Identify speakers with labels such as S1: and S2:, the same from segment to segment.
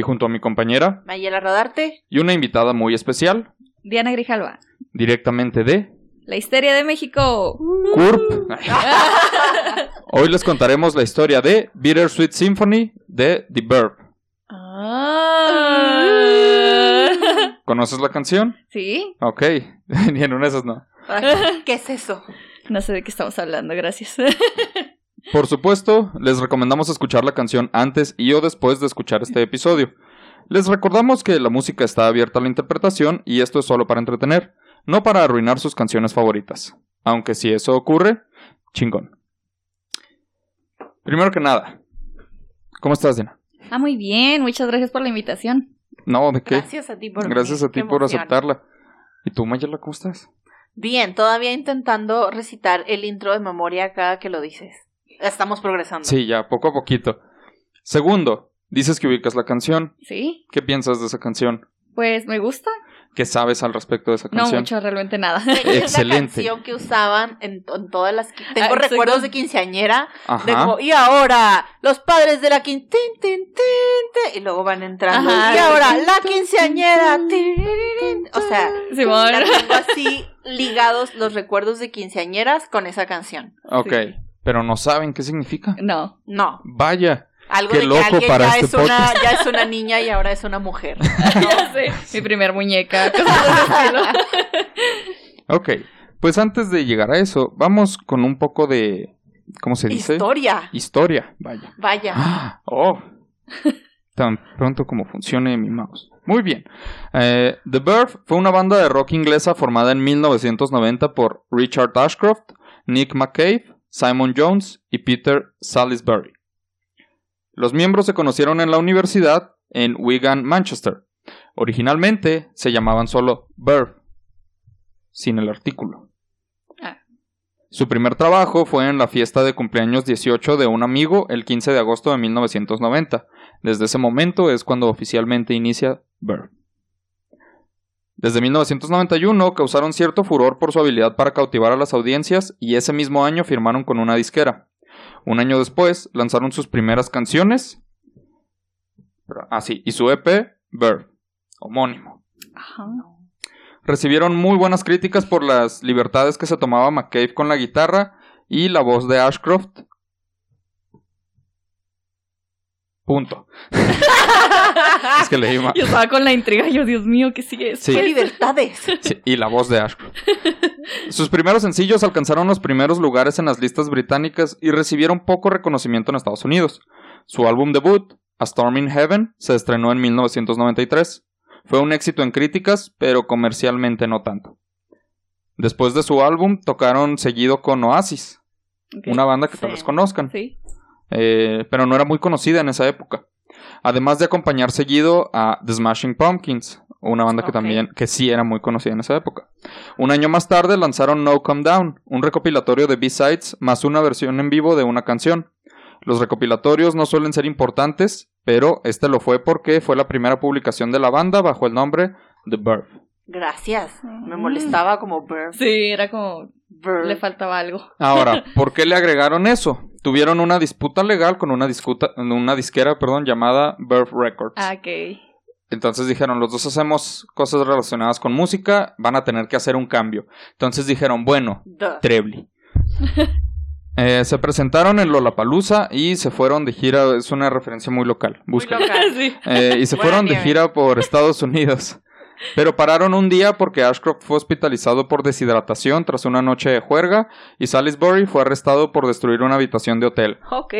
S1: y junto a mi compañera
S2: Mayela Rodarte.
S1: y una invitada muy especial,
S3: Diana Grijalva.
S1: directamente de
S3: La histeria de México.
S1: CURP, hoy les contaremos la historia de Bittersweet Symphony de The Verb.
S3: Ah.
S1: ¿Conoces la canción?
S3: ¿Sí?
S1: Ok, ni en una de esas no.
S2: ¿Qué es eso?
S3: No sé de qué estamos hablando, gracias.
S1: Por supuesto, les recomendamos escuchar la canción antes y o después de escuchar este episodio. Les recordamos que la música está abierta a la interpretación y esto es solo para entretener, no para arruinar sus canciones favoritas. Aunque si eso ocurre, chingón. Primero que nada, ¿cómo estás, Diana?
S3: ah, muy bien. Muchas gracias por la invitación.
S1: No, ¿de qué?
S2: Gracias a ti por
S1: Gracias
S2: venir.
S1: a ti
S2: Qué
S1: por
S2: emoción.
S1: aceptarla. ¿Y tú, Mayela, cómo estás?
S2: Bien, todavía intentando recitar el intro de memoria cada que lo dices. Estamos progresando.
S1: Sí, ya, poco a poquito. Segundo, dices que ubicas la canción.
S3: ¿Sí?
S1: ¿Qué piensas de esa canción?
S3: Pues me gusta.
S1: ¿Qué sabes al respecto de esa
S3: No
S1: canción?
S3: mucho, realmente nada.
S2: De hecho, Es la
S1: Excelente.
S2: canción que usaban en, en todas las... Tengo
S3: Ah,
S2: recuerdos de quinceañera. De
S1: Ajá.
S2: como, y ahora, los padres de la quin... tin, tin, tin, tin", y luego van entrando.
S3: Ajá.
S2: Y ahora, la quinceañera. tin, tin. O sea,
S3: Simón.
S2: la tengo así ligados los recuerdos de quinceañeras con esa canción.
S1: Ok,
S3: Sí.
S1: Pero no saben qué significa.
S3: No.
S2: No,
S1: Vaya.
S2: algo
S1: Qué
S2: de que
S1: loco
S2: alguien
S1: para
S2: ya,
S1: este
S2: es una,
S1: podcast.
S2: ya es una niña y ahora es una mujer.
S3: ya sé. Mi primer muñeca.
S1: Ok, pues antes de llegar a eso, vamos con un poco de... ¿Cómo se dice?
S2: Historia.
S1: Historia, vaya.
S2: Vaya.
S1: Ah, Oh, tan pronto como funcione mi mouse. Muy bien. Eh, The Verve fue una banda de rock inglesa formada en 1990 por Richard Ashcroft, Nick McCabe, Simon Jones y Peter Salisbury. Los miembros se conocieron en la universidad en Wigan, Manchester. Originalmente se llamaban solo Verve, sin el artículo.
S3: Ah.
S1: Su primer trabajo fue en la fiesta de cumpleaños 18 de un amigo el 15 de agosto de 1990. Desde ese momento es cuando oficialmente inicia Verve. Desde 1991 causaron cierto furor por su habilidad para cautivar a las audiencias y ese mismo año firmaron con una disquera. Un año después lanzaron sus primeras canciones. Ah, sí, y su EP, Verve, homónimo.
S3: Ajá.
S1: Recibieron muy buenas críticas por las libertades que se tomaba McCabe con la guitarra y la voz de Ashcroft. Punto. es que leí mal.
S3: Yo estaba con la intriga. Yo, Dios mío, ¿qué sigue?
S1: Sí.
S2: ¡Qué libertades!
S1: Sí, y la voz de Ashcroft. Sus primeros sencillos alcanzaron los primeros lugares en las listas británicas y recibieron poco reconocimiento en Estados Unidos. Su álbum debut, A Storm in Heaven, se estrenó en 1993. Fue un éxito en críticas, pero comercialmente no tanto. Después de su álbum, tocaron seguido con Oasis, una banda que tal vez conozcan,
S3: Sí.
S1: Eh, pero no era muy conocida en esa época. Además de acompañar seguido a The Smashing Pumpkins, una banda que también, que sí era muy conocida en esa época. Un año más tarde lanzaron No Come Down, un recopilatorio de B-Sides más una versión en vivo de una canción. Los recopilatorios no suelen ser importantes, pero este lo fue porque fue la primera publicación de la banda bajo el nombre The Verve.
S2: Gracias. Me
S3: Mm.
S2: molestaba como Burr.
S3: Sí, era como.
S2: Burr.
S3: Le faltaba algo.
S1: Ahora, ¿por qué le agregaron eso? Tuvieron una disputa legal con una, discuta, una disquera perdón, llamada Verve Records.
S3: Ah, ok.
S1: Entonces dijeron, los dos hacemos cosas relacionadas con música, van a tener que hacer un cambio. Entonces dijeron, bueno,
S2: Duh.
S1: Trebly. Eh, se presentaron en Lollapalooza y se fueron de gira, es una referencia muy local,
S2: Muy
S1: búsquenla.
S2: local.
S3: sí.
S1: Eh, y se fueron de gira por Estados Unidos. Pero pararon un día porque Ashcroft fue hospitalizado por deshidratación tras una noche de juerga y Salisbury fue arrestado por destruir una habitación de hotel.
S2: Ok.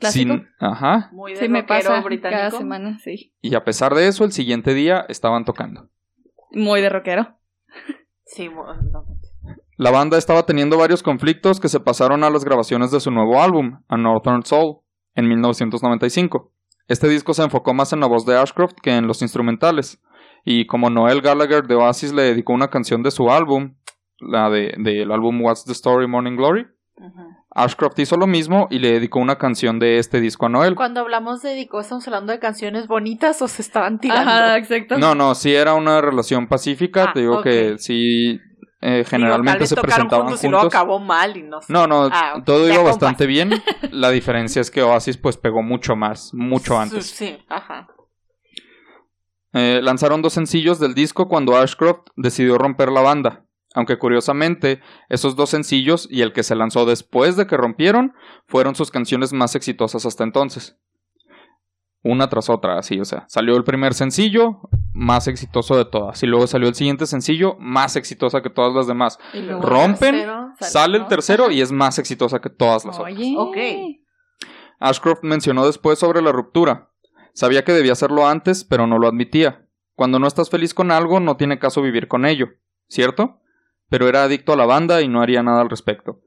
S3: Clásico.
S1: Sin- ajá.
S2: Muy de
S3: Sí, me pasa
S2: británico.
S3: cada semana, sí.
S1: Y a pesar de eso, el siguiente día estaban tocando.
S3: Muy de rockero.
S2: Sí, mu- no.
S1: La banda estaba teniendo varios conflictos que se pasaron a las grabaciones de su nuevo álbum, A Northern Soul, en 1995. Este disco se enfocó más en la voz de Ashcroft que en los instrumentales, Y como Noel Gallagher de Oasis le dedicó una canción de su álbum, la de, del álbum What's the Story Morning Glory,
S2: Ujú.
S1: Ashcroft hizo lo mismo y le dedicó una canción de este disco a Noel.
S2: Cuando hablamos de dedicó, ¿estamos hablando de canciones bonitas o se estaban tirando?
S3: Ajá, exacto.
S1: No, no, sí era una relación pacífica.
S2: Ah,
S1: te digo que sí, eh, generalmente se presentaban
S2: juntos
S1: juntos.
S2: y luego acabó mal y no sé.
S1: No, no,
S2: Ah,
S1: todo iba bastante bien. La diferencia es que Oasis pues pegó mucho más, mucho antes.
S2: Sí, ajá.
S1: Eh, lanzaron dos sencillos del disco cuando Ashcroft decidió romper la banda. Aunque curiosamente, esos dos sencillos y el que se lanzó después de que rompieron fueron sus canciones más exitosas hasta entonces. Una tras otra, así, o sea, salió el primer sencillo, más exitoso de todas, y luego salió el siguiente sencillo, más exitosa que todas las demás.
S2: Y luego
S1: Rompen,
S2: tercero.
S3: Sale,
S1: Sale el tercero y es más exitosa que todas las otras. Ashcroft mencionó después sobre la ruptura. Sabía que debía hacerlo antes, pero no lo admitía. Cuando no estás feliz con algo, no tiene caso vivir con ello, ¿cierto? Pero era adicto a la banda y no haría nada al respecto.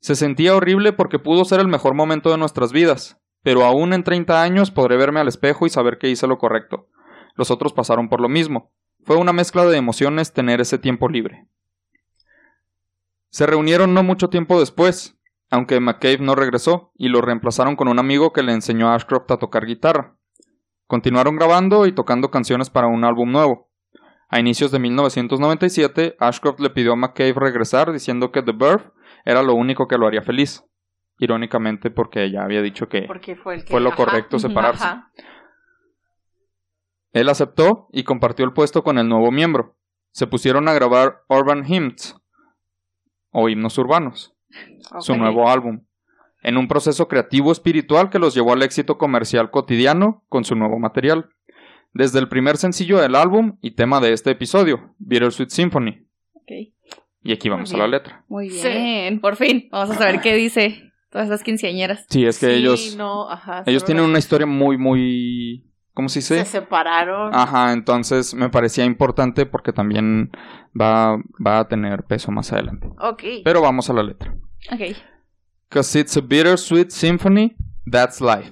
S1: Se sentía horrible porque pudo ser el mejor momento de nuestras vidas, pero aún en 30 años podré verme al espejo y saber que hice lo correcto. Los otros pasaron por lo mismo. Fue una mezcla de emociones tener ese tiempo libre. Se reunieron no mucho tiempo después, aunque McCabe no regresó, y lo reemplazaron con un amigo que le enseñó a Ashcroft a tocar guitarra. Continuaron grabando y tocando canciones para un álbum nuevo. A inicios de 1997, Ashcroft le pidió a McCabe regresar diciendo que The Verve era lo único que lo haría feliz. Irónicamente porque ella había dicho que
S2: fue el que.
S1: fue lo
S2: ajá,
S1: correcto separarse.
S2: Ajá.
S1: Él aceptó y compartió el puesto con el nuevo miembro. Se pusieron a grabar Urban Hymns, o himnos urbanos, su nuevo álbum, en un proceso creativo espiritual que los llevó al éxito comercial cotidiano con su nuevo material. Desde el primer sencillo del álbum y tema de este episodio, Bittersweet Symphony.
S3: Ok.
S1: Y aquí vamos a la letra.
S3: Muy
S2: Sí.
S3: bien. Por fin. Vamos a saber qué dice todas esas quinceañeras.
S1: Sí, es que
S2: Sí,
S1: ellos,
S2: no, ajá,
S1: ellos tienen una historia muy, muy... ¿Cómo se dice?
S2: Se separaron.
S1: Ajá, entonces me parecía importante porque también va, va a tener peso más adelante.
S2: Ok.
S1: Pero vamos a la letra.
S3: Ok.
S1: Cause it's a bittersweet symphony, that's life.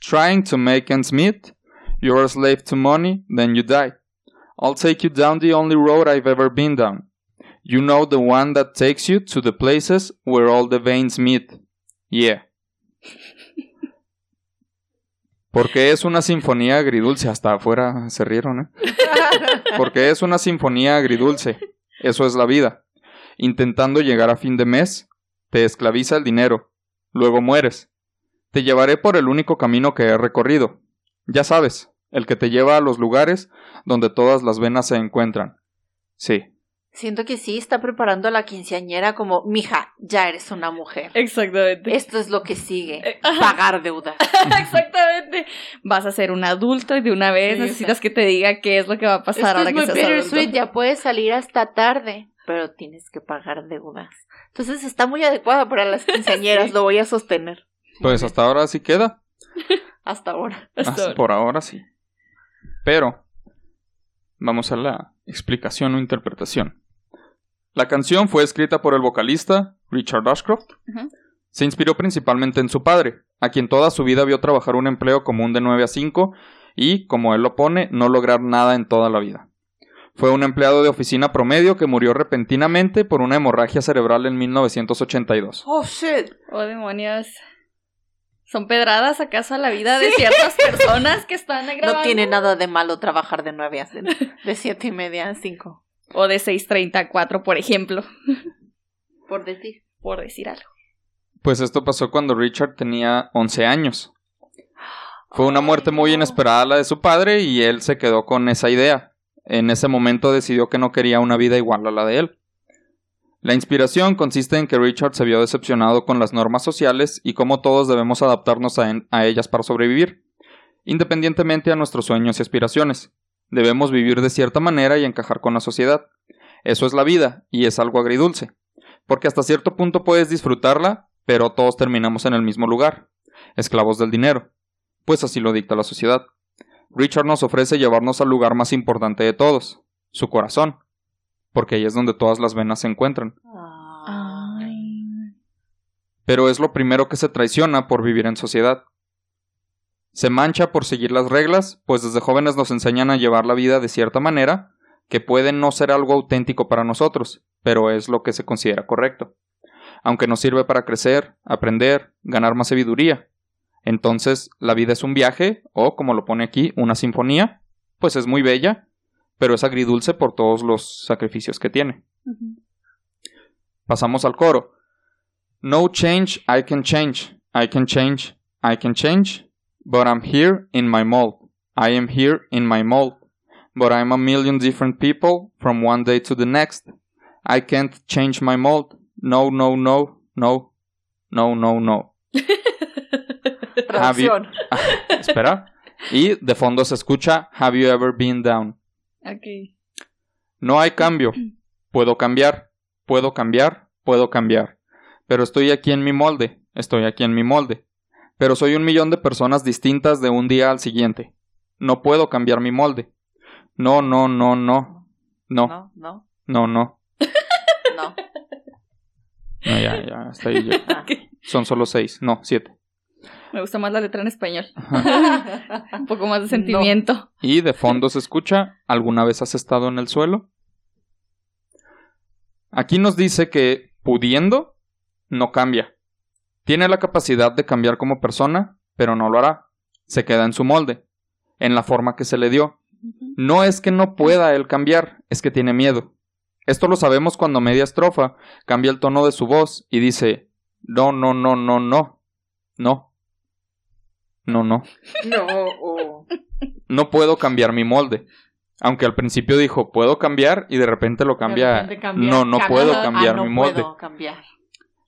S1: Trying to make ends meet, you're a slave to money, then you die. I'll take you down the only road I've ever been down. You know the one that takes you to the places where all the veins meet. Yeah. Porque es una sinfonía agridulce. Hasta afuera se rieron, ¿eh? Porque es una sinfonía agridulce. Eso es la vida. Intentando llegar a fin de mes, te esclaviza el dinero. Luego mueres. Te llevaré por el único camino que he recorrido. Ya sabes, el que te lleva a los lugares donde todas las venas se encuentran. Sí.
S2: Siento que sí está preparando a la quinceañera como, mija, ya eres una mujer.
S3: Exactamente.
S2: Esto es lo que sigue.
S3: Eh.
S2: Pagar deudas.
S3: Exactamente. Vas a ser un adulto y de una vez
S2: Sí,
S3: necesitas que te diga qué es lo que va a pasar
S2: Esto
S3: ahora
S2: es
S3: que
S2: muy
S3: seas
S2: bittersweet,
S3: adulto.
S2: ya puedes salir hasta tarde, pero tienes que pagar deudas. Entonces está muy adecuada para las quinceañeras,
S3: Sí.
S2: lo voy a sostener.
S1: Pues hasta ahora sí queda.
S2: Hasta ahora.
S3: Hasta
S1: Hasta
S3: ahora.
S1: por ahora sí. Pero vamos a la explicación o interpretación. La canción fue escrita por el vocalista Richard Ashcroft. Se inspiró principalmente en su padre, a quien toda su vida vio trabajar un empleo común de 9 a 5 y, como él lo pone, no lograr nada en toda la vida. Fue un empleado de oficina promedio que murió repentinamente por una hemorragia cerebral en 1982.
S2: Oh, shit.
S3: Oh, demonios. ¿Son pedradas acaso a la vida de ciertas personas que están grabando?
S2: No tiene nada de malo trabajar de nueve a de siete y media a cinco.
S3: O de 6.30 a 4, por ejemplo.
S2: Por decir.
S3: Por decir algo.
S1: Pues esto pasó cuando Richard tenía 11 años. Fue una muerte muy inesperada la de su padre y él se quedó con esa idea. En ese momento decidió que no quería una vida igual a la de él. La inspiración consiste en que Richard se vio decepcionado con las normas sociales y cómo todos debemos adaptarnos a, a ellas para sobrevivir, independientemente a nuestros sueños y aspiraciones. Debemos vivir de cierta manera y encajar con la sociedad. Eso es la vida, y es algo agridulce, porque hasta cierto punto puedes disfrutarla, pero todos terminamos en el mismo lugar, esclavos del dinero, pues así lo dicta la sociedad. Richard nos ofrece llevarnos al lugar más importante de todos, su corazón, porque ahí es donde todas las venas se encuentran.
S3: Ay.
S1: Pero es lo primero que se traiciona por vivir en sociedad. Se mancha por seguir las reglas, pues desde jóvenes nos enseñan a llevar la vida de cierta manera, que puede no ser algo auténtico para nosotros, pero es lo que se considera correcto. Aunque nos sirve para crecer, aprender, ganar más sabiduría. Entonces, la vida es un viaje, o como lo pone aquí, una sinfonía, pues es muy bella, pero es agridulce por todos los sacrificios que tiene. Pasamos al coro. No change, I can change. I can change, I can change. But I'm here in my mold. I am here in my mold. But I'm a million different people from one day to the next. I can't change my mold. No, no, no, no, no, no, no. Have you-
S2: Traducción.
S1: Espera. Y de fondo se escucha Have you ever been down?
S3: Ok.
S1: No hay cambio. Puedo cambiar, puedo cambiar, puedo cambiar. Pero estoy aquí en mi molde, estoy aquí en mi molde. Pero soy un millón de personas distintas de un día al siguiente. No puedo cambiar mi molde. No, no, no, no. No,
S2: No, no,
S1: no, no.
S2: no.
S1: No, ya, ya, hasta ahí llego.
S2: Ah.
S1: Son solo seis, no, siete.
S3: Me gusta más la letra en español. Un poco más de sentimiento.
S1: Y de fondo se escucha ¿Alguna vez has estado en el suelo? Aquí nos dice que pudiendo no cambia. Tiene la capacidad de cambiar como persona, pero no lo hará. Se queda en su molde, en la forma que se le dio. No es que no pueda él cambiar, es que tiene miedo. Esto lo sabemos cuando media estrofa cambia el tono de su voz y dice no, no, no, no, no, no. No, no.
S2: No. oh.
S1: no puedo cambiar mi molde. Aunque al principio dijo, puedo cambiar y de repente lo cambia.
S2: De repente cambia-
S1: no, no
S2: cambia-
S1: puedo
S2: ah,
S1: cambiar
S2: no
S1: mi molde.
S2: puedo cambiar.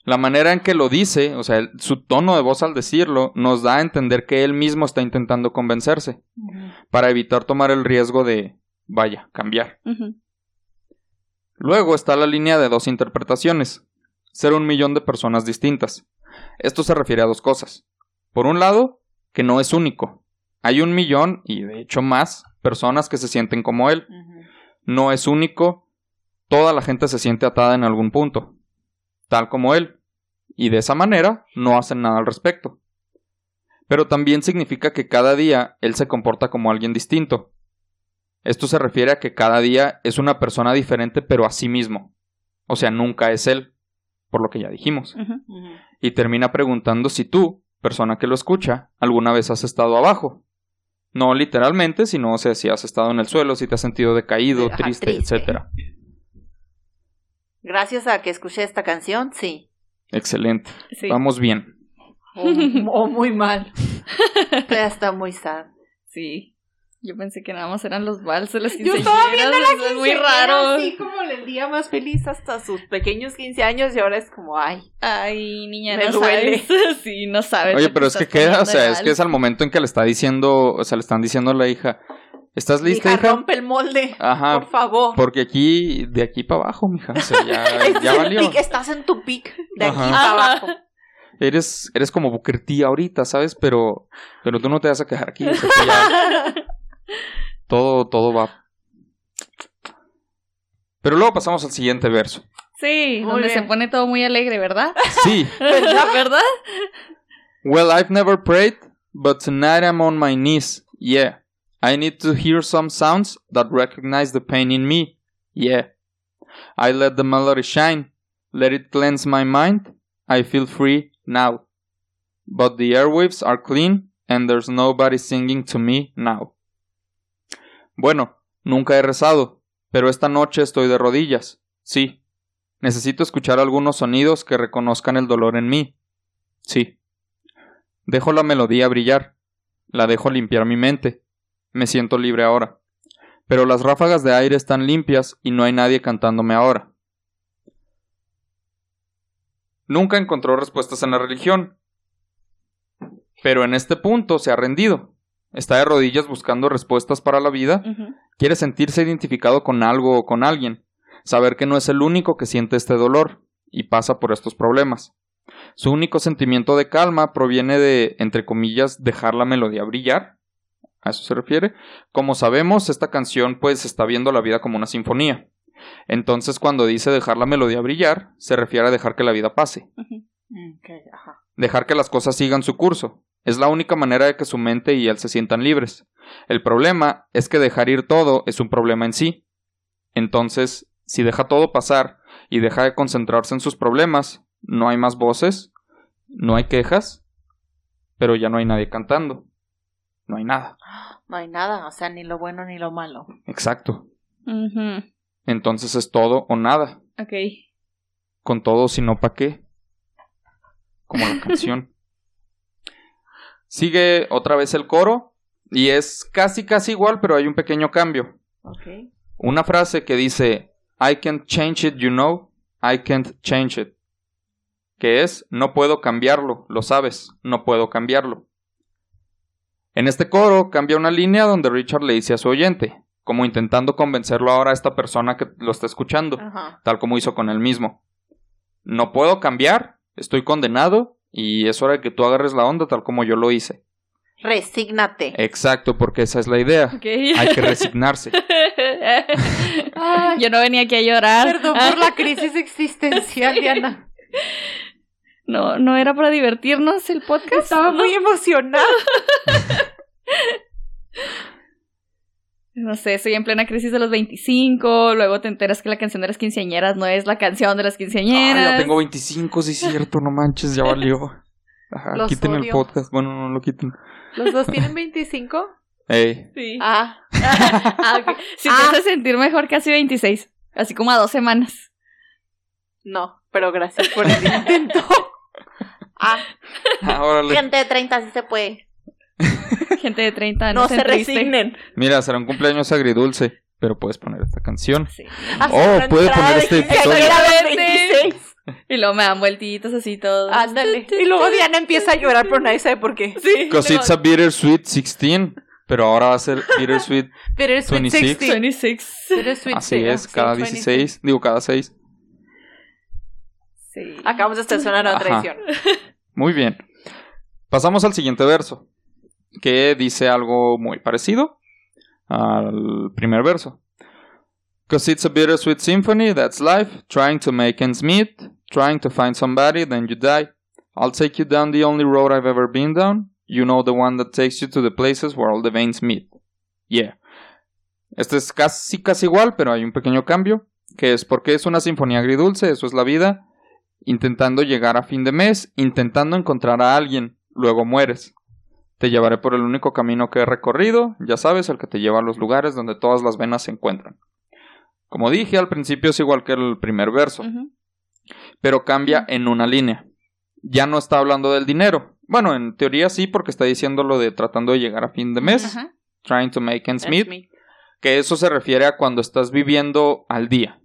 S1: La manera en que lo dice, o sea, su tono de voz al decirlo, nos da a entender que él mismo está intentando convencerse, para evitar tomar el riesgo de, vaya, cambiar. Luego está la línea de dos interpretaciones. Ser un millón de personas distintas. Esto se refiere a dos cosas. Por un lado, que no es único. Hay un millón, y de hecho más, personas que se sienten como él. No es único. Toda la gente se siente atada en algún punto. Tal como él. Y de esa manera no hacen nada al respecto. Pero también significa que cada día él se comporta como alguien distinto. Esto se refiere a que cada día es una persona diferente pero a sí mismo. O sea, nunca es él, por lo que ya dijimos. Y termina preguntando si tú, persona que lo escucha, alguna vez has estado abajo. No literalmente, sino o sea, si has estado en el suelo, si te has sentido decaído,
S2: Ajá,
S1: triste,
S2: triste.
S1: etcétera.
S2: Gracias a que escuché esta canción, sí.
S1: Excelente.
S3: Sí.
S1: Vamos bien.
S2: O, o muy mal. Ya está muy sad.
S3: Sí. Yo pensé que nada más eran los vals de las
S2: Yo
S3: quinceañeras.
S2: estaba viendo la
S3: eso es muy raro.
S2: Así como el día más feliz hasta sus pequeños 15 años y ahora es como, ay.
S3: Ay, niña,
S2: Me
S3: no
S2: duele.
S3: sabes. Sí, no sabes.
S1: Oye, pero es que queda, o sea, es que es al momento en que le está diciendo, o sea, le están diciendo a la hija, ¿estás lista,
S2: hija,
S1: hija?
S2: rompe el molde.
S1: Ajá,
S2: Por favor.
S1: porque aquí, de aquí para abajo, mija, o sea, ya, ya valió.
S2: estás en tu pic de aquí para abajo.
S1: Eres, eres como Booker T ahorita, ¿sabes? Pero, pero tú no te vas a quejar aquí, o sea, que ya todo, todo va. Pero luego pasamos al siguiente verso.
S3: Sí,
S2: Muy
S3: donde
S2: bien.
S3: se pone todo muy alegre, ¿verdad?
S1: Sí.
S2: ¿Verdad?
S3: ¿Verdad?
S1: Well, I've never prayed, but tonight I'm on my knees. Yeah. I need to hear some sounds that recognize the pain in me. Yeah. I let the melody shine. Let it cleanse my mind. I feel free now. But the airwaves are clean and there's nobody singing to me now. Bueno, nunca he rezado, pero esta noche estoy de rodillas. Sí. Necesito escuchar algunos sonidos que reconozcan el dolor en mí. Sí. Dejo la melodía brillar. La dejo limpiar mi mente. Me siento libre ahora. Pero las ráfagas de aire están limpias y no hay nadie cantándome ahora. Nunca encontró respuestas en la religión. Pero en este punto se ha rendido. Está de rodillas buscando respuestas para la vida. Quiere sentirse identificado con algo o con alguien. Saber que no es el único que siente este dolor y pasa por estos problemas. Su único sentimiento de calma proviene de, entre comillas, dejar la melodía brillar. A eso se refiere. Como sabemos, esta canción pues está viendo la vida como una sinfonía. Entonces cuando dice dejar la melodía brillar, se refiere a dejar que la vida pase.
S2: Ajá.
S1: Dejar que las cosas sigan su curso. Es la única manera de que su mente y él se sientan libres. El problema es que dejar ir todo es un problema en sí. Entonces, si deja todo pasar y deja de concentrarse en sus problemas, no hay más voces, no hay quejas, pero ya no hay nadie cantando. No hay nada.
S2: No hay nada, o sea, ni lo bueno ni lo malo.
S1: Exacto. Entonces es todo o nada.
S3: Ok.
S1: Con todo, si no, ¿pa' qué? Como la canción. Sigue otra vez el coro y es casi casi igual, pero hay un pequeño cambio. Una frase que dice I can't change it, you know. I can't change it. Que es no puedo cambiarlo, lo sabes, no puedo cambiarlo. En este coro cambia una línea donde Richard le dice a su oyente, como intentando convencerlo ahora a esta persona que lo está escuchando,
S2: Ajá.
S1: tal como hizo con él mismo. No puedo cambiar, estoy condenado y es hora de que tú agarres la onda tal como yo lo hice.
S2: Resígnate.
S1: Exacto, porque esa es la idea. Hay que resignarse.
S2: Ay,
S3: Yo no venía aquí a llorar.
S2: Perdón por la crisis existencial, Diana.
S3: No, no era para divertirnos el podcast.
S2: Estaba muy emocionada.
S3: No sé, estoy en plena crisis de los 25. Luego te enteras que la canción de las quinceañeras no es la canción de las quinceañeras.
S1: ya tengo 25, sí es cierto, no manches, ya valió. Ajá,
S2: Los
S1: quiten el podcast, bueno, no lo quiten.
S2: ¿Los dos tienen 25?
S1: Ey,
S3: Sí.
S2: Ah,
S3: Ah, ok. Si te
S2: Ah.
S3: hace sentir mejor, casi 26. Así como a dos semanas.
S2: no, pero gracias por el intento. Ah,
S1: ah, órale.
S2: gente de 30 sí se puede.
S3: Gente de 30
S2: No
S3: años.
S2: se
S3: en triste.
S2: resignen.
S1: Mira, será un cumpleaños agridulce, pero puedes poner esta canción.
S3: Sí.
S2: Hacer
S1: Oh,
S2: una
S1: puede
S2: entrada
S1: poner este
S3: episodio.
S2: a 26.
S3: Y luego me dan vueltitas así todo.
S2: Ándale. Y luego Diana empieza a llorar, pero nadie sabe por qué.
S3: Sí.
S1: Because it's a bittersweet 16, pero ahora va a ser bittersweet.
S2: Bittersweet
S1: 26.
S2: 16.
S3: 26.
S2: Bittersweet
S1: Así
S2: sí,
S1: es,
S2: sí,
S1: cada
S2: 26.
S1: 16, digo cada 6.
S3: Sí.
S2: Acabamos de estacionar una
S1: Ajá.
S2: traición.
S1: Muy bien. Pasamos al siguiente verso, que dice algo muy parecido al primer verso. Cause it's a bittersweet symphony, that's life, trying to make ends meet, trying to find somebody, then you die. I'll take you down the only road I've ever been down, you know the one that takes you to the places where all the veins meet. Yeah. Este es casi casi igual, pero hay un pequeño cambio, que es porque es una sinfonía agridulce, eso es la vida, intentando llegar a fin de mes, intentando encontrar a alguien, luego mueres. Te llevaré por el único camino que he recorrido, ya sabes, el que te lleva a los lugares donde todas las venas se encuentran. Como dije, al principio es igual que el primer verso, pero cambia en una línea. Ya no está hablando del dinero. Bueno, en teoría sí, porque está diciendo lo de tratando de llegar a fin de mes, trying to make ends meet,
S2: me.
S1: que eso se refiere a cuando estás viviendo al día.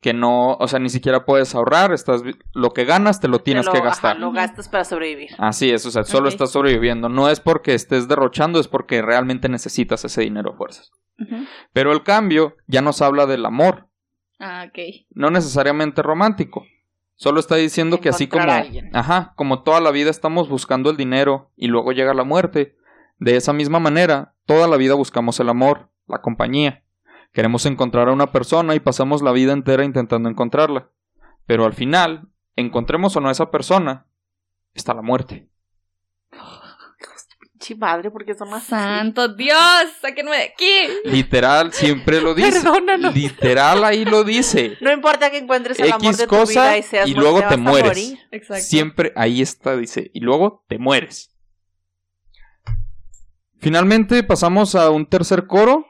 S1: Que no, o sea, ni siquiera puedes ahorrar, estás lo que ganas te lo tienes
S2: Te lo-
S1: que
S2: ajá,
S1: gastar.
S2: lo gastas para sobrevivir.
S1: Así es, o sea, solo estás sobreviviendo. No es porque estés derrochando, es porque realmente necesitas ese dinero a fuerzas. Pero el cambio ya nos habla del amor,
S3: Ah, ok.
S1: no necesariamente romántico. Solo está diciendo que así como,
S2: alguien.
S1: ajá, como toda la vida estamos buscando el dinero y luego llega la muerte, de esa misma manera, toda la vida buscamos el amor, la compañía. Queremos encontrar a una persona y pasamos la vida entera intentando encontrarla. Pero al final, encontremos o no a esa persona, está la muerte.
S2: Madre, porque son así.
S3: Santo Dios, sáquenme de aquí.
S1: Literal, siempre lo dice.
S2: Perdónanos.
S1: Literal ahí lo dice.
S2: No importa que encuentres el amor
S1: X
S2: de tu
S1: cosa
S2: vida y seas
S1: y luego te
S2: vas a
S1: mueres.
S2: morir.
S3: Exacto.
S1: Siempre ahí está, dice. Y luego te mueres. Finalmente pasamos a un tercer coro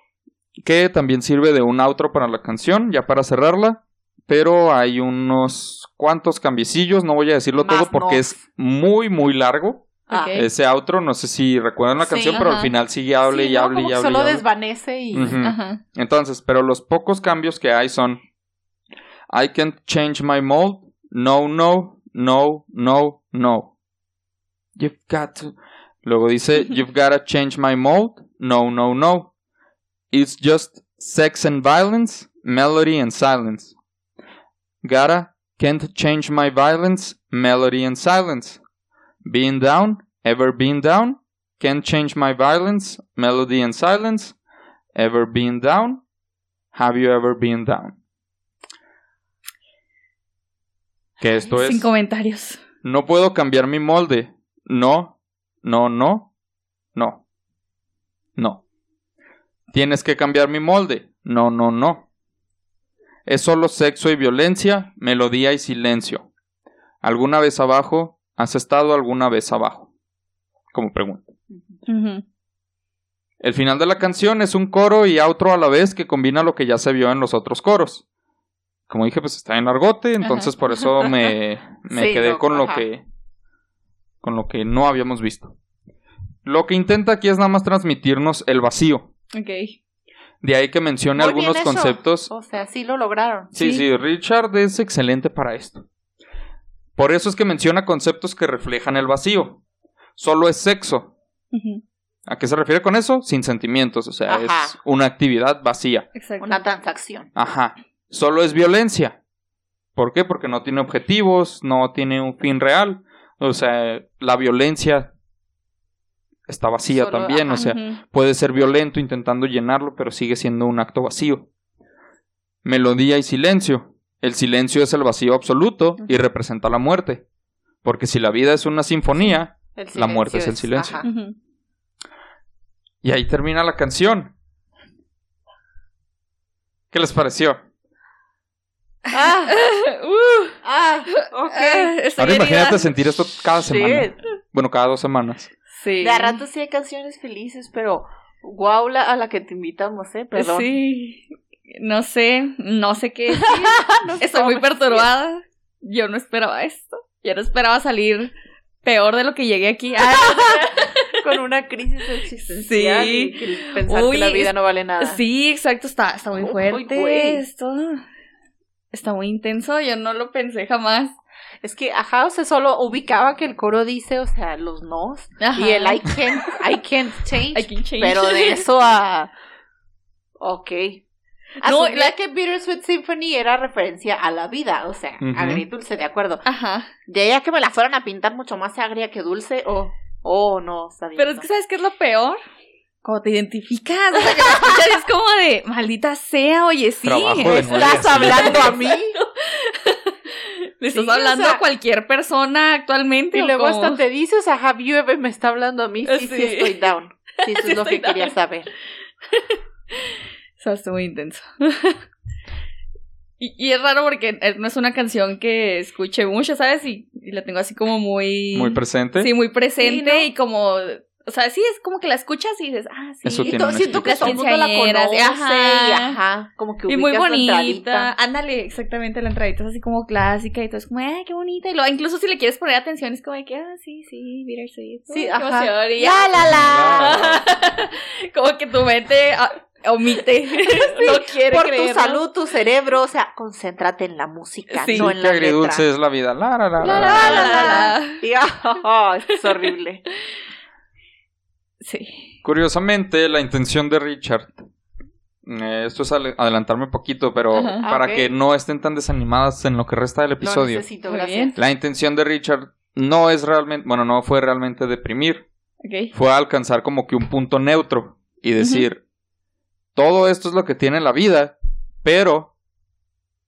S1: que también sirve de un outro para la canción, ya para cerrarla. Pero hay unos cuantos cambiecillos, no voy a decirlo
S2: Más
S1: todo porque
S2: no.
S1: es muy, muy largo.
S2: Ah.
S1: Ese outro, no sé si recuerdan la
S2: Sí,
S1: canción, pero al final sigue hable
S2: Sí,
S1: y
S2: ¿no?
S1: hable
S2: Como
S1: y hable. y
S2: Solo
S1: hable.
S2: desvanece y.
S3: Ajá.
S1: Entonces, pero los pocos cambios que hay son I can't change my mold. No, no, no, no, no. You've got to. Luego dice You've gotta change my mold. No, no, no. It's just sex and violence, melody and silence. Gotta can't change my violence, melody and silence. Being down, ever been down? Can't change my violence, melody and silence. Ever been down? Have you ever been down? Que esto
S3: Sin
S1: es,
S3: comentarios.
S1: no puedo cambiar mi molde. No, No, no, no. No. Tienes que cambiar mi molde. No, no, no. Es solo sexo y violencia, melodía y silencio. ¿Alguna vez abajo? ¿Has estado alguna vez abajo? Como pregunta. El final de la canción es un coro y outro a la vez que combina lo que ya se vio en los otros coros. Como dije, pues está en argote, entonces por eso me, me
S2: Sí,
S1: quedé
S2: no,
S1: con lo que con lo que no habíamos visto. Lo que intenta aquí es nada más transmitirnos el vacío.
S3: Ok.
S1: De ahí que mencione
S2: Muy bien
S1: algunos
S2: eso.
S1: conceptos.
S2: O sea, sí lo lograron.
S1: Sí,
S3: Sí.
S1: sí, Richard es excelente para esto. Por eso es que menciona conceptos que reflejan el vacío. Solo es sexo. ¿A qué se refiere con eso? Sin sentimientos, o sea,
S2: Ajá.
S1: es una actividad vacía.
S3: Exacto.
S2: Una transacción.
S1: Ajá. Solo es violencia. ¿Por qué? Porque no tiene objetivos, no tiene un fin real. O sea, la violencia está vacía
S2: Solo-
S1: también. O sea, puede ser violento intentando llenarlo, pero sigue siendo un acto vacío. Melodía y silencio. El silencio es el vacío absoluto y representa la muerte. Porque si la vida es una sinfonía, La muerte es el silencio. y ahí termina la canción. ¿Qué les pareció?
S2: Ah,
S3: Uh,
S2: ah, ok.
S3: ah,
S1: Ahora imagínate
S3: herida.
S1: sentir esto cada
S2: Sí.
S1: semana. Bueno, cada dos semanas.
S3: Sí.
S2: De a rato sí hay canciones felices, pero guau la, a la que te invitamos, ¿eh? Perdón.
S3: Sí. No sé, no sé qué decir.
S2: No
S3: Estoy muy perturbada. Yo no esperaba esto. Yo no esperaba salir peor de lo que llegué aquí. Ah,
S2: Con una crisis existencial
S3: Sí.
S2: y que pensar
S3: Uy,
S2: que la vida no vale nada.
S3: sí, exacto, está, está muy
S2: Uy,
S3: fuerte esto. Está muy intenso, yo no lo pensé jamás.
S2: Es que, ajá, o sea, solo ubicaba que el coro dice, o sea, los nos.
S3: Ajá.
S2: Y el I can't, I can't change.
S3: I can change.
S2: Pero de eso a. Ok.
S3: No,
S2: Asumía
S3: la-
S2: que Bittersweet Symphony era referencia a la vida, o sea,
S1: Ujú.
S2: agridulce, de acuerdo.
S3: Ajá.
S2: De allá que me la fueran a pintar mucho más agria que dulce, oh, oh, no, sabía.
S3: Pero es que, ¿sabes qué es lo peor? Como te identificas, o sea, que te escuchas y es como de, maldita sea, oye, sí.
S1: Trabajo de nueve
S2: ¿Estás
S1: a
S2: hablando a mí?
S3: Le estás
S2: Sí, o
S3: hablando
S2: sea-
S3: a cualquier persona actualmente.
S2: Y luego hasta te dice, o sea, have you ever me está hablando a mí? Sí, sí,
S3: Sí.
S2: estoy down. Sí, eso
S3: Sí
S2: es lo que quería saber.
S3: O sea, estuvo muy intenso. y, y es raro porque eh, no es una canción que escuche mucho, ¿sabes? Y, y la tengo así como muy...
S1: Muy presente.
S3: Sí, muy presente
S2: Sí, ¿no?
S3: y como... O sea, sí, es como que la escuchas y dices, ah, sí.
S1: Eso
S2: Y siento que todo el mundo la conoce
S3: ajá.
S2: y ajá, como que
S3: Y muy bonita.
S2: entradita.
S3: Ándale, exactamente, la entradita es así como clásica y todo es como, ay, qué bonita. Y luego, incluso si le quieres poner atención, es como de que, ah, sí, sí, bittersweet.
S2: Sí,
S3: Uy, qué
S2: ajá.
S3: emoción, y
S2: La,
S3: ya.
S2: la, la.
S3: como que tu mente ah, omite. no quiere
S2: Por tu salud, tu cerebro, o sea, concéntrate en la música,
S3: Sí.
S2: no
S1: Sí,
S2: en
S1: qué
S2: la
S1: agridulce
S2: letra.
S1: es la vida. La, la, la,
S3: La,
S1: la,
S3: la,
S1: la,
S3: la,
S1: la.
S3: la, la.
S2: Y, esto es horrible.
S3: Sí.
S1: Curiosamente, la intención de Richard. eh, esto es adelantarme un poquito, pero
S3: Ajá.
S1: para
S2: Ah, ok.
S1: que no estén tan desanimadas en lo que resta del
S2: Lo
S1: episodio.
S2: necesito, gracias.
S1: La intención de Richard no es realmente, bueno, no fue realmente deprimir, fue alcanzar como que un punto neutro y decir, todo esto es lo que tiene la vida, pero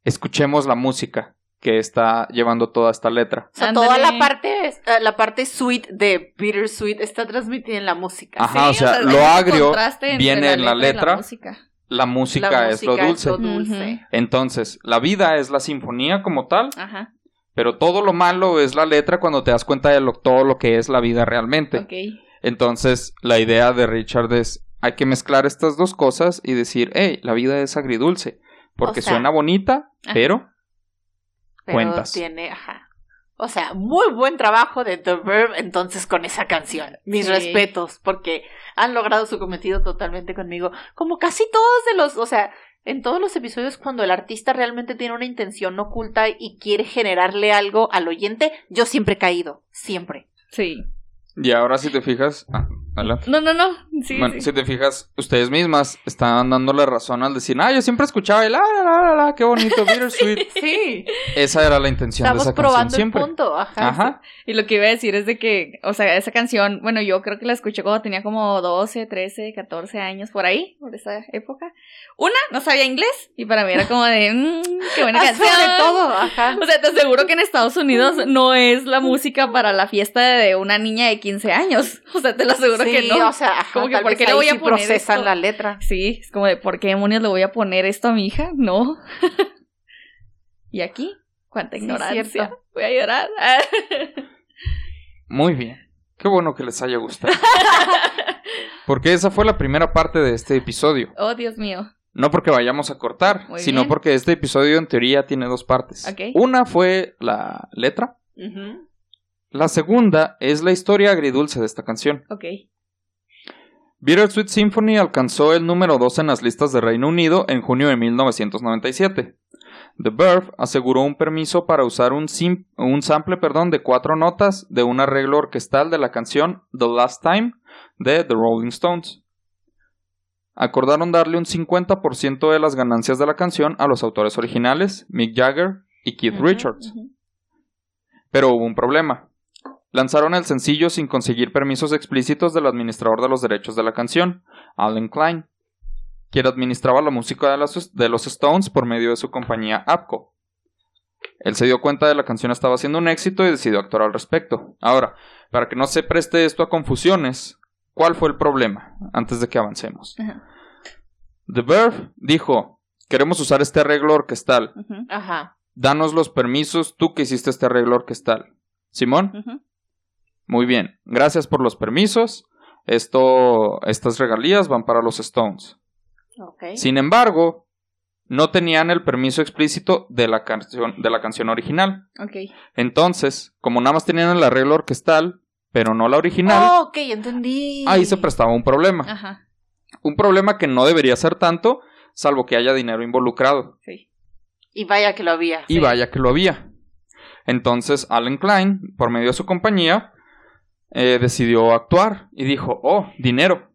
S1: escuchemos la música que está llevando toda esta letra.
S2: O sea, toda la parte, eh, la parte sweet de Bittersweet está transmitida en la música.
S1: Ajá, o sea, lo agrio viene en la letra.
S3: música.
S1: La música,
S2: La
S1: es lo dulce.
S2: dulce.
S1: Entonces, la vida es la sinfonía como tal,
S3: Ajá.
S1: pero todo lo malo es la letra cuando te das cuenta de lo- todo lo que es la vida realmente.
S3: Ok.
S1: Entonces, la idea de Richard es, hay que mezclar estas dos cosas y decir, hey, la vida es agridulce, porque
S2: O sea,
S1: suena bonita,
S3: ajá.
S1: pero
S2: Pero
S1: Cuentas.
S2: tiene, ajá. O sea, muy buen trabajo de The Verb entonces con esa canción. Mis
S3: Sí.
S2: respetos, porque han logrado su cometido totalmente conmigo. Como casi todos de los, o sea, en todos los episodios cuando el artista realmente tiene una intención oculta y quiere generarle algo al oyente, yo siempre he caído, siempre.
S3: Sí.
S1: y ahora si te fijas, ah,
S3: No, no, no. Sí,
S1: bueno,
S3: sí.
S1: si te fijas, ustedes mismas están dándole razón al decir, ah, yo siempre escuchaba el, ah, la, la, la, qué bonito, bittersweet.
S2: Sí.
S1: Esa era la intención
S2: Estamos
S1: de esa canción
S2: probando el
S1: siempre.
S2: punto. Ajá.
S1: Ajá.
S3: Y lo que iba a decir es de que, o sea, esa canción, bueno, yo creo que la escuché cuando tenía como 12, 13, 14 años, por ahí, por esa época. Una, no sabía inglés, y para mí era como de, mmm, qué buena canción.
S2: sobre todo, ajá.
S3: O sea, te aseguro que en Estados Unidos no es la música para la fiesta de una niña de 15 años. O sea, te lo aseguro
S2: sí,
S3: que no.
S2: o sea, ajá,
S3: Como que,
S2: tal
S3: ¿por qué le voy a
S2: sí
S3: poner
S2: procesan
S3: esto?
S2: la letra.
S3: Sí, es como de, ¿por qué demonios le voy a poner esto a mi hija? No. ¿Y aquí? ¿Cuánta ignorancia? voy a llorar.
S1: Muy bien. Qué bueno que les haya gustado. Porque esa fue la primera parte de este episodio.
S3: oh, Dios mío.
S1: No porque vayamos a cortar,
S3: Muy
S1: sino
S3: bien.
S1: porque este episodio en teoría tiene dos partes.
S3: Ok.
S1: Una fue la letra.
S2: Ujú.
S1: La segunda es la historia agridulce de esta canción.
S3: Ok.
S1: Bittersweet Symphony alcanzó el número 2 en las listas de Reino Unido en junio de 1997. The Verve aseguró un permiso para usar un, sim- un sample perdón, de cuatro notas de un arreglo orquestal de la canción The Last Time de The Rolling Stones. Acordaron darle un 50% de las ganancias de la canción a los autores originales, Mick Jagger y Keith Richards. Pero hubo un problema. Lanzaron el sencillo sin conseguir permisos explícitos del administrador de los derechos de la canción, Alan Klein, quien administraba la música de, las- de los Stones por medio de su compañía Apco. Él se dio cuenta de que la canción estaba siendo un éxito y decidió actuar al respecto. Ahora, para que no se preste esto a confusiones, ¿cuál fue el problema? Antes de que avancemos.
S3: Ajá.
S1: The Verve dijo, queremos usar este arreglo orquestal.
S2: Ajá.
S1: Danos los permisos, tú que hiciste este arreglo orquestal. Simón,
S3: Ujú.
S1: Muy bien. Gracias por los permisos. Esto, estas regalías van para los Stones. Sin embargo, no tenían el permiso explícito de la canción, de la canción original. Entonces, como nada más tenían el arreglo orquestal, pero no la original,
S2: Oh, ok, entendí.
S1: ahí se prestaba un problema.
S3: Ajá.
S1: Un problema que no debería ser tanto, salvo que haya dinero involucrado.
S3: Sí.
S2: Y vaya que lo había.
S1: Y vaya que lo había. Entonces Alan Klein, por medio de su compañía, eh, decidió actuar y dijo, oh, dinero.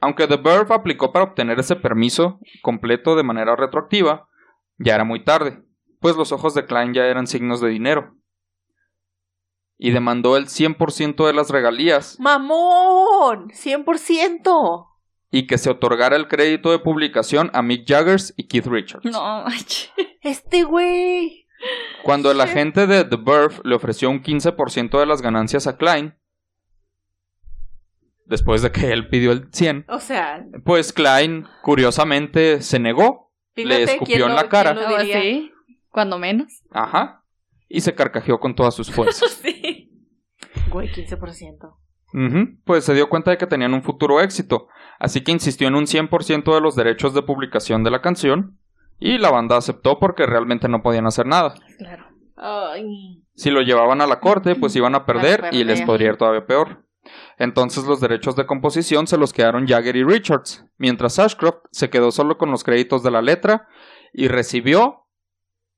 S1: Aunque The Verve aplicó para obtener ese permiso completo de manera retroactiva, ya era muy tarde, pues los ojos de Klein ya eran signos de dinero. Y demandó el 100% de las regalías
S2: ¡Mamón! ¡100%!
S1: y que se otorgara el crédito de publicación a Mick Jaggers y Keith Richards.
S3: No.
S2: Este güey.
S1: Cuando el agente de The Verve le ofreció un 15% de las ganancias a Klein, después de que él pidió el 100,
S2: O sea,
S1: pues Klein curiosamente se negó,
S2: fíjate
S1: Le escupió en
S2: lo-
S1: la cara.
S2: lo diría.
S3: sí. Cuando menos.
S1: ajá, y se carcajeó con todas sus fuerzas.
S3: Sí.
S2: Güey, 15%.
S1: Ujú, Pues se dio cuenta de que tenían un futuro éxito, así que insistió en un 100% de los derechos de publicación de la canción, y la banda aceptó porque realmente no podían hacer nada.
S3: Claro.
S2: Ay.
S1: Si lo llevaban a la corte, pues iban a perder y les podría ir todavía peor. Entonces los derechos de composición se los quedaron Jagger y Richards, mientras Ashcroft se quedó solo con los créditos de la letra y recibió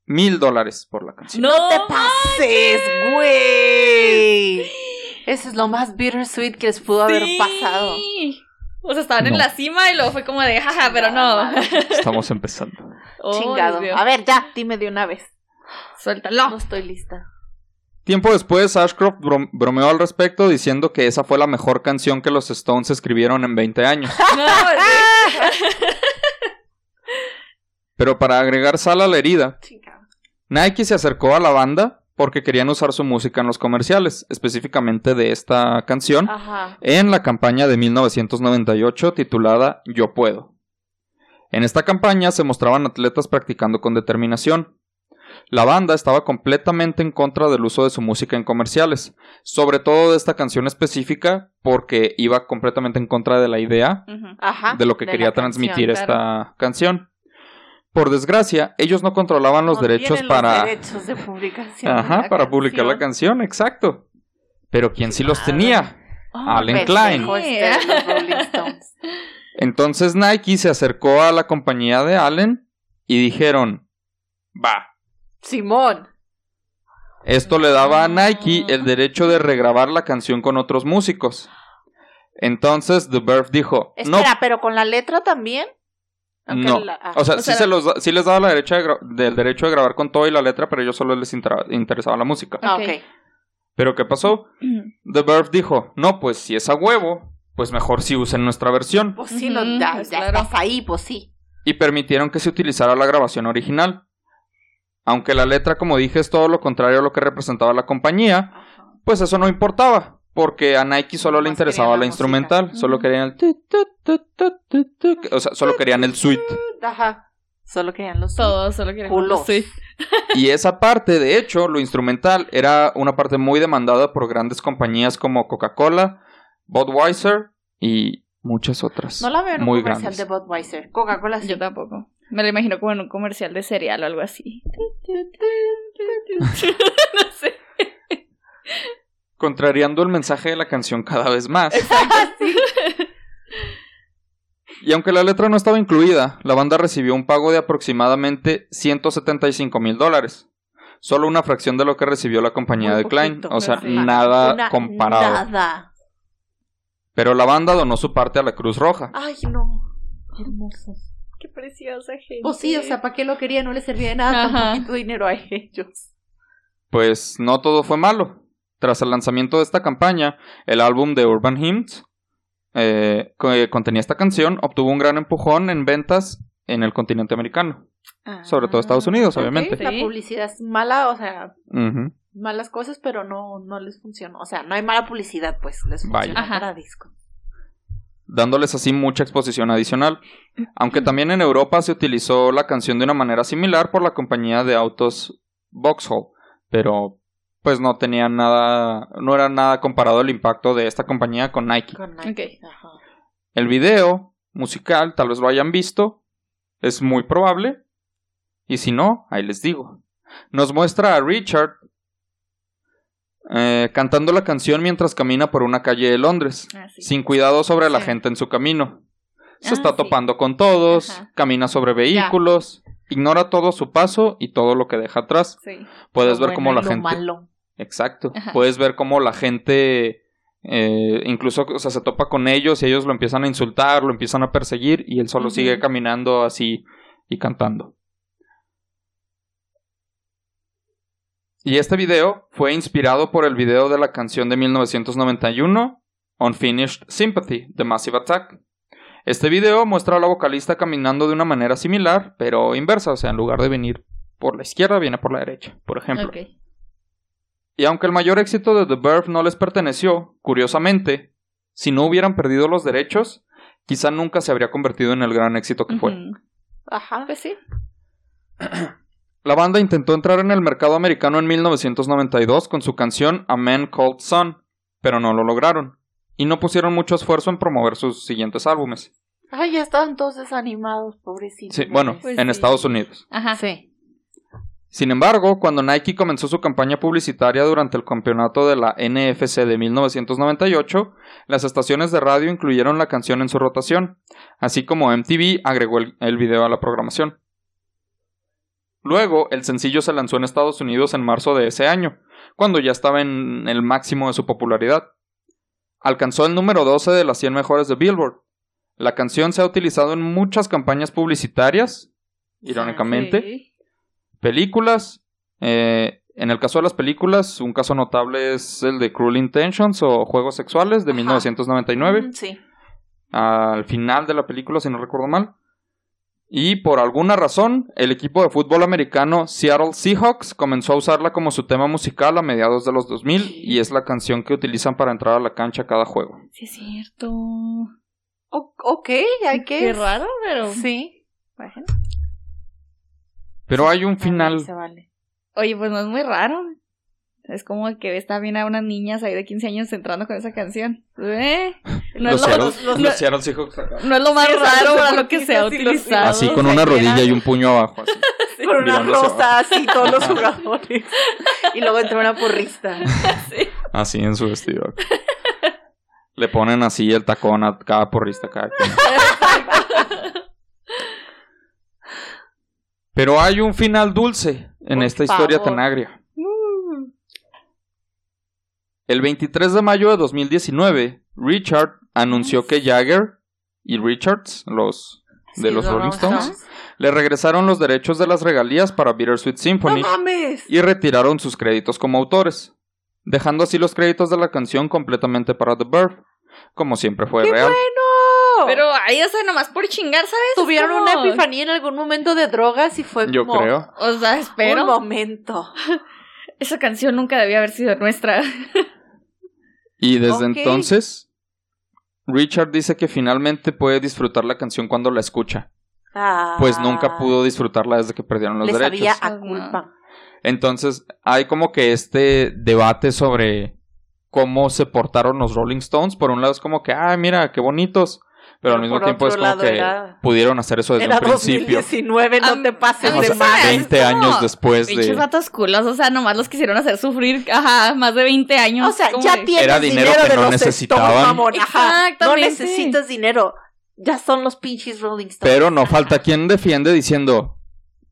S1: mil dólares por la canción.
S2: No te pases, güey. Eso es lo más bittersweet que les pudo haber pasado.
S3: O sea, estaban en la cima y luego fue como de jaja, pero no.
S1: Estamos empezando.
S3: Oh,
S2: Chingado. A ver, ya, dime de una vez.
S3: Suéltalo.
S2: No estoy lista.
S1: Tiempo después, Ashcroft brom- bromeó al respecto diciendo que esa fue la mejor canción que los Stones escribieron en 20 años. Pero para agregar sal a la herida. Nike se acercó a la banda porque querían usar su música en los comerciales, específicamente de esta canción,
S2: Ajá.
S1: en la campaña de 1998 titulada Yo Puedo. En esta campaña se mostraban atletas practicando con determinación. La banda estaba completamente en contra del uso de su música en comerciales, sobre todo de esta canción específica porque iba completamente en contra de la idea.
S2: Ajá.
S1: de lo que quería
S2: canción.
S1: transmitir
S3: claro.
S1: esta canción. Por desgracia, ellos no controlaban los
S2: No
S1: derechos para
S2: Los derechos de publicación.
S1: Ajá, para publicar la canción, exacto. Pero ¿quién sí los tenía?
S2: Oh,
S1: Allen
S2: pendejo
S3: Klein.
S2: este.
S1: Entonces Nike se acercó a la compañía de Allen y dijeron, va,
S2: Simón.
S1: esto le daba a Nike el derecho de regrabar la canción con otros músicos. Entonces The Verve dijo, no,
S2: Espera, pero con la letra también. Aunque
S1: no.
S2: la- ah.
S1: O sea,
S3: O
S1: sí,
S3: sea-
S1: se los, da- sí les daba la derecha de del derecho de grabar con todo y la letra, pero ellos solo les interesaba la música.
S2: Ah,
S3: Ok.
S2: ok.
S1: Pero ¿qué pasó? The Verve dijo, no, pues si es a huevo, pues mejor si usen nuestra versión.
S2: Pues sí, lo, ya,
S3: pues
S2: ya
S3: claro.
S2: estás ahí, pues sí.
S1: Y permitieron que se utilizara la grabación original. Aunque la letra, como dije, es todo lo contrario a lo que representaba la compañía,
S2: Ajá.
S1: pues eso no importaba. Porque a Nike solo le interesaba
S2: querían
S1: la
S2: la
S1: instrumental. Solo querían el... tu, tu, tu, O sea, solo querían el suite.
S2: Ajá. Solo querían los
S3: Todos solo queremos
S2: Culos.
S3: Sí.
S1: Y esa parte, de hecho, lo instrumental, era una parte muy demandada por grandes compañías como Coca-Cola, Budweiser y muchas otras.
S2: No la veo en un
S1: muy
S2: comercial
S1: grandes.
S2: de Budweiser. Coca-Cola sí.
S3: Yo tampoco. Me lo imagino como en un comercial de cereal o algo así. no sé.
S1: Contrariando el mensaje de la canción cada vez más. Y aunque la letra no estaba incluida, la banda recibió un pago de aproximadamente 175 mil dólares. Solo una fracción de lo que recibió la compañía
S2: Muy
S1: de Klein. O sea,
S3: sí.
S1: nada
S2: Una-
S1: comparado.
S2: Nada.
S1: Pero la banda donó su parte a la Cruz Roja.
S2: Ay, no. Hermosos.
S3: Qué preciosa gente.
S2: Pues sí, o sea, ¿para qué lo quería? No le servía de nada tan
S3: Ajá.
S2: poquito dinero a ellos.
S1: Pues no todo fue malo. Tras el lanzamiento de esta campaña, el álbum de Urban Hymns, eh, que contenía esta canción, obtuvo un gran empujón en ventas en el continente americano. Sobre todo Estados Unidos,
S2: Ah, ok.
S1: obviamente.
S2: La publicidad es mala, o sea, malas cosas, pero no, no les funcionó. O sea, no hay mala publicidad, pues les funciona para disco.
S1: Dándoles así mucha exposición adicional. Aunque también en Europa se utilizó la canción de una manera similar por la compañía de autos Vauxhall, pero pues no tenía nada, no era nada comparado el impacto de esta compañía con Nike.
S2: Con Nike. Ajá.
S1: El video musical, tal vez lo hayan visto, es muy probable, y si no, ahí les digo. Nos muestra a Richard eh, cantando la canción mientras camina por una calle de Londres
S3: Ah, sí.
S1: sin cuidado sobre la gente en su camino. Se
S3: Ah,
S1: está
S3: sí.
S1: topando con todos,
S3: Ajá.
S1: camina sobre vehículos, ignora todo su paso y todo lo que deja atrás.
S3: Sí.
S1: Puedes
S2: Lo
S1: ver cómo la gente...
S2: malo.
S1: Exacto.
S3: Ajá.
S1: Puedes ver cómo la gente eh, incluso o sea, se topa con ellos y ellos lo empiezan a insultar, lo empiezan a perseguir y él solo sigue caminando así y cantando. Y este video fue inspirado por el video de la canción de 1991, Unfinished Sympathy, de Massive Attack. Este video muestra a la vocalista caminando de una manera similar, pero inversa, o sea, en lugar de venir por la izquierda, viene por la derecha, por ejemplo. Y aunque el mayor éxito de The Verve no les perteneció, curiosamente, si no hubieran perdido los derechos, quizá nunca se habría convertido en el gran éxito que fue.
S2: Ajá.
S3: Pues sí.
S1: La banda intentó entrar en el mercado americano en 1992 con su canción A Man Called Sun, pero no lo lograron, y no pusieron mucho esfuerzo en promover sus siguientes álbumes.
S2: Ay, ya estaban todos desanimados, pobrecitos.
S1: Sí, bueno,
S3: Pues
S1: en
S3: sí.
S1: Estados Unidos.
S3: Ajá.
S2: Sí.
S1: Sin embargo, cuando Nike comenzó su campaña publicitaria durante el campeonato de la NFC de 1998, las estaciones de radio incluyeron la canción en su rotación, así como MTV agregó el, el video a la programación. Luego, el sencillo se lanzó en Estados Unidos en marzo de ese año, cuando ya estaba en el máximo de su popularidad. Alcanzó el número 12 de las 100 mejores de Billboard. La canción se ha utilizado en muchas campañas publicitarias, irónicamente,
S3: Sí.
S1: películas. eh, en el caso de las películas, un caso notable es el de Cruel Intentions o Juegos Sexuales de
S2: Ajá.
S1: 1999.
S2: Mm, Sí.
S1: Al final de la película, si no recuerdo mal. Y por alguna razón, el equipo de fútbol americano Seattle Seahawks comenzó a usarla como su tema musical a mediados de los 2000 y es la canción que utilizan para entrar a la cancha cada juego.
S3: Sí, es cierto.
S2: O- ok, hay que.
S3: Qué raro, pero.
S2: Sí.
S3: Bueno.
S1: Pero hay un
S2: Vale,
S1: final.
S2: se vale.
S3: Oye, pues no es muy raro. Es como que está bien a unas niñas ahí de 15 años entrando con esa canción. ¿Eh? No,
S1: Los
S3: es lo,
S2: los- los-
S3: no es más
S2: Sí,
S3: raro para lo que se ha utilizado.
S1: Así con una rodilla y un puño abajo. así.
S2: Con una rosa así, todos los jugadores. y luego entró una porrista.
S1: Así en su vestido. Le ponen así el tacón a cada porrista cada quien. Pero hay un final dulce en
S2: Por
S1: esta historia tan agria. El 23 de mayo de 2019, Richard anunció que Jagger y Richards, los de
S2: Sí,
S1: los Rolling Stones,
S2: Stones.
S1: le regresaron los derechos de las regalías para Bittersweet Symphony
S2: ¡No mames!
S1: y retiraron sus créditos como autores, dejando así los créditos de la canción completamente para The Verve, como siempre fue
S2: ¡Qué
S1: real.
S2: bueno!
S3: Pero ahí, o sea, nomás por chingar, ¿sabes? Es
S2: tuvieron una epifanía en algún momento de drogas y fue
S1: Yo
S2: como
S1: creo.
S3: O sea, espero.
S2: un momento.
S3: Esa canción nunca debía haber sido nuestra.
S1: Y desde entonces, Richard dice que finalmente puede disfrutar la canción cuando la escucha, pues nunca
S2: Ah,
S1: pudo disfrutarla desde que perdieron los
S2: Le
S1: derechos.
S2: sabía a culpa.
S1: Entonces, hay como que este debate sobre cómo se portaron los Rolling Stones. Por un lado es como que, ah, mira, qué bonitos. Pero al mismo tiempo es como que
S2: era-
S1: pudieron hacer eso desde
S2: Era
S1: un principio.
S2: 2019, no
S3: Am-
S2: te pases de madre.
S1: 20
S3: como
S1: años después
S3: Pinches
S1: de...
S3: vatos culos, o sea, nomás los quisieron hacer sufrir, ajá, más de 20 años.
S2: O sea, ya
S3: de-
S2: tienes
S1: Era dinero
S2: dinero,
S1: que
S2: de
S1: no
S2: los
S1: necesitaban.
S2: Ajá. No
S3: Exactamente.
S2: necesitas dinero. Ya son los pinches Rolling Stones.
S1: Pero no falta quien defiende diciendo,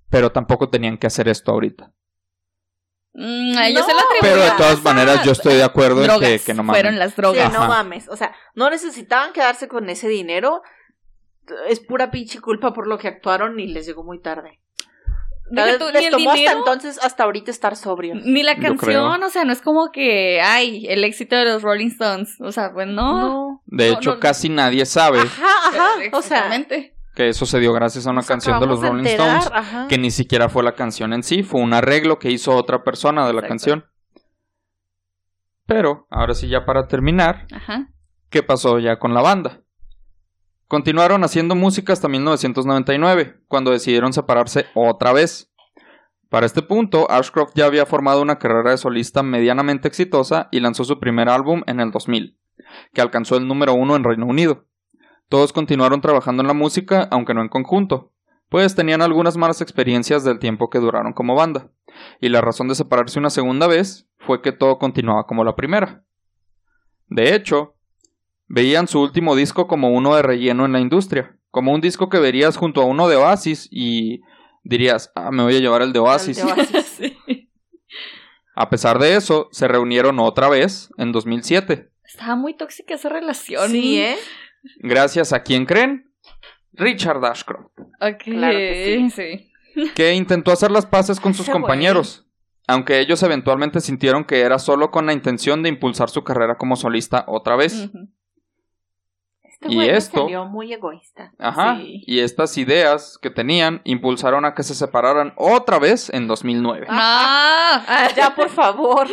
S1: pero tampoco tenían que hacer esto ahorita.
S3: Mm, a ellos
S2: No.
S3: se lo atribuyen.
S1: Pero de todas maneras yo estoy de acuerdo en que, que no mames.
S3: Fueron las
S2: Sí,
S3: drogas.
S2: no
S1: Ajá.
S2: mames. O sea, no necesitaban quedarse con ese dinero. Es pura pinche culpa por lo que actuaron y les llegó muy tarde.
S3: Tú, ni
S2: les
S3: el
S2: tomó hasta
S3: dinero,
S2: entonces, hasta ahorita estar sobrio.
S3: ni la canción, o sea, no es como que, ay, el éxito de los Rolling Stones. O sea, pues no.
S2: No.
S1: De
S3: No,
S1: hecho,
S3: no.
S1: casi nadie sabe
S2: Ajá, ajá. O sea,
S3: Exactamente.
S1: Que eso se dio gracias a una
S2: nos
S1: canción de los Rolling
S2: enterar,
S1: Stones.
S2: ajá.
S1: que ni siquiera fue la canción en sí, fue un arreglo que hizo otra persona de la
S3: Exacto.
S1: canción. Pero, ahora sí ya para terminar,
S3: Ajá.
S1: ¿qué pasó ya con la banda? Continuaron haciendo música hasta 1999, cuando decidieron separarse otra vez. Para este punto, Ashcroft ya había formado una carrera de solista medianamente exitosa y lanzó su primer álbum en el 2000, que alcanzó el número uno en Reino Unido. Todos continuaron trabajando en la música, aunque no en conjunto, pues tenían algunas malas experiencias del tiempo que duraron como banda, y la razón de separarse una segunda vez fue que todo continuaba como la primera. De hecho, veían su último disco como uno de relleno en la industria, como un disco que verías junto a uno de Oasis y dirías, ah, me voy a llevar el de Oasis.
S2: El de Oasis.
S3: Sí.
S1: A pesar de eso, se reunieron otra vez en 2007.
S3: Estaba muy tóxica esa relación.
S2: Sí, ¿eh?
S1: Gracias a quien creen, Richard Ashcroft,
S3: Ok,
S2: Claro que
S3: sí.
S1: que intentó hacer las paces con sus
S2: Ese güey.
S1: compañeros, aunque ellos eventualmente sintieron que era solo con la intención de impulsar su carrera como solista otra vez.
S2: Este
S1: Y esto-
S2: salió muy egoísta.
S1: Ajá.
S3: Sí.
S1: Y estas ideas que tenían impulsaron a que se separaran otra vez en 2009.
S3: No.
S2: Ah, ya, por favor.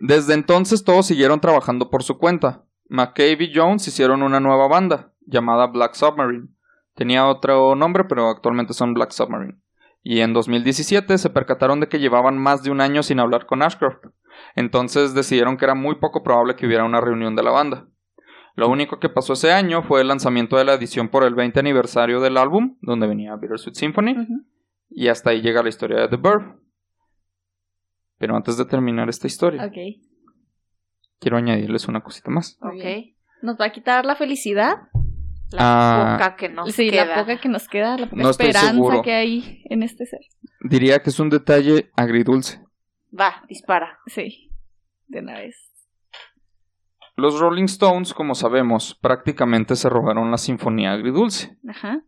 S1: Desde entonces todos siguieron trabajando por su cuenta. McCabe y Jones hicieron una nueva banda llamada Black Submarine. Tenía otro nombre, pero actualmente son Black Submarine. Y en 2017 se percataron de que llevaban más de un año sin hablar con Ashcroft. Entonces decidieron que era muy poco probable que hubiera una reunión de la banda. Lo único que pasó ese año fue el lanzamiento de la edición por el 20 aniversario del álbum, donde venía Bittersweet Symphony, y hasta ahí llega la historia de The Verve. Pero antes de terminar esta historia,
S3: Ok.
S1: Quiero añadirles una cosita más.
S2: Ok.
S3: ¿Nos va a quitar la felicidad?
S2: La
S1: Ah,
S2: poca que nos
S3: sí,
S2: queda.
S3: la poca que nos queda, la poca
S1: No
S3: esperanza que hay en este ser.
S1: Diría que es un detalle agridulce.
S2: Va, dispara.
S3: Sí, de una vez.
S1: Los Rolling Stones, como sabemos, prácticamente se robaron la sinfonía agridulce.
S3: Ajá.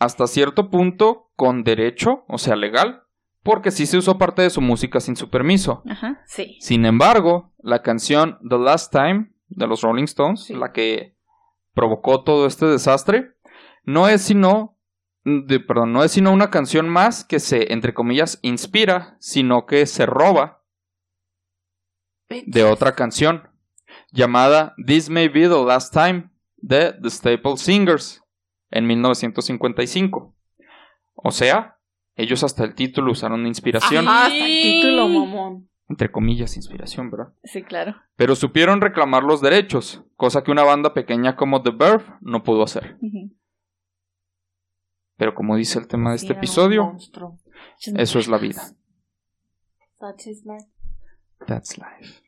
S1: Hasta cierto punto, con derecho, o sea, legal, porque sí se usó parte de su música sin su permiso.
S3: Ajá.
S2: Sí.
S1: Sin embargo, la canción The Last Time de los Rolling Stones,
S3: Sí.
S1: la que provocó todo este desastre, no es sino de- perdón, no es sino una canción más que se, entre comillas, inspira, sino que se roba de otra canción llamada This May Be the Last Time de The Staple Singers en 1955. O sea, ellos hasta el título usaron inspiración,
S2: Ajá, hasta el título, mamón.
S1: entre comillas, inspiración, ¿verdad?
S3: Sí, claro.
S1: Pero supieron reclamar los derechos, cosa que una banda pequeña como The Verve no pudo hacer. Pero como dice el tema de este episodio, eso es la vida.
S2: Is life.
S1: That's life.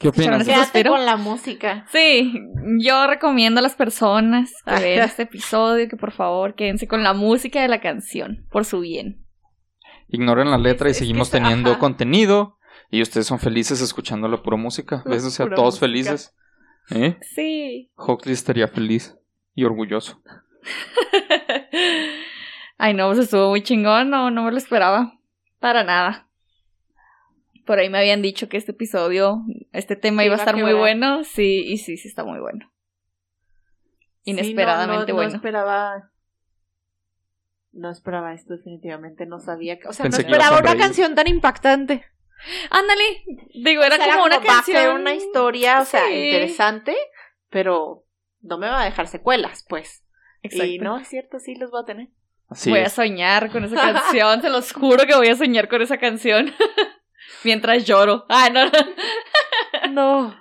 S1: ¿Qué
S3: Escucharon
S1: opinas?
S2: Quédate con la música.
S3: Sí, yo recomiendo a las personas que
S2: Ajá.
S3: vean este episodio que por favor quédense con la música de la canción, por su bien.
S1: Ignoren la letra y
S2: Es- es que
S1: seguimos teniendo
S2: ajá.
S1: contenido Y ustedes son felices escuchando la pura música. ¿Ves? O sea, todos
S2: música.
S1: felices. ¿Eh?
S3: Sí.
S1: Hockley estaría feliz y orgulloso.
S3: Ay, no, pues estuvo muy chingón, no, no me lo esperaba. Para nada. Por ahí me habían dicho que este episodio, este tema
S2: Te
S3: iba a
S2: iba a
S3: estar muy bueno. Sí, y sí, sí está muy bueno.
S2: Sí, no,
S3: Inesperadamente
S2: no,
S3: bueno.
S2: No esperaba. No esperaba esto, definitivamente. No sabía. que- O sea,
S1: Pensé
S2: no
S1: a
S2: esperaba una canción tan impactante.
S3: Ándale, digo, era
S2: O sea,
S3: como una
S2: va a ser
S3: canción.
S2: una historia, o sea,
S3: Sí.
S2: interesante, pero no me va a dejar secuelas, pues.
S3: Exacto.
S2: Y no, es cierto, sí los voy a tener.
S1: Así
S3: voy a
S1: es.
S3: soñar con esa canción, se los juro que voy a soñar con esa canción. Mientras lloro. Ah, no, no.
S2: No.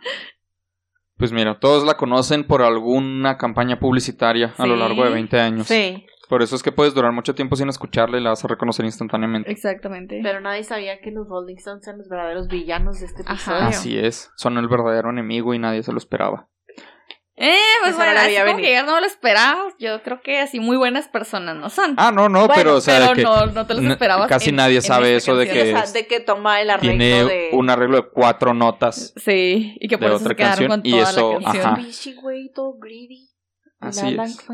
S1: Pues mira, todos la conocen por alguna campaña publicitaria a lo largo de 20 años.
S2: Sí,
S1: Por eso es que puedes durar mucho tiempo sin escucharla y la vas a reconocer instantáneamente.
S3: Exactamente.
S2: pero nadie sabía que los Rolling Stones eran los verdaderos villanos de este
S3: Ajá.
S2: episodio.
S1: Así es. Son el verdadero enemigo y nadie se lo esperaba.
S3: Eh, pues
S2: Esa no
S3: bueno,
S2: la
S3: así como
S2: venir.
S3: que ya no me lo esperaba. Yo creo que así muy buenas personas no son.
S1: Ah, no, no,
S2: Bueno,
S1: pero o sea,
S3: pero
S1: de que
S3: no, no te los esperabas.
S1: casi
S3: en-
S1: nadie
S3: en
S1: sabe eso de que
S2: O sea, de que toma el arreglo
S1: tiene
S2: de...
S1: un arreglo de cuatro notas.
S3: Sí, y que por eso
S1: otra
S3: se quedaron
S1: canción,
S3: con
S1: y
S3: toda
S1: eso,
S3: la canción.
S1: ajá.
S2: Fishy, güey, todo greedy.
S1: Así es.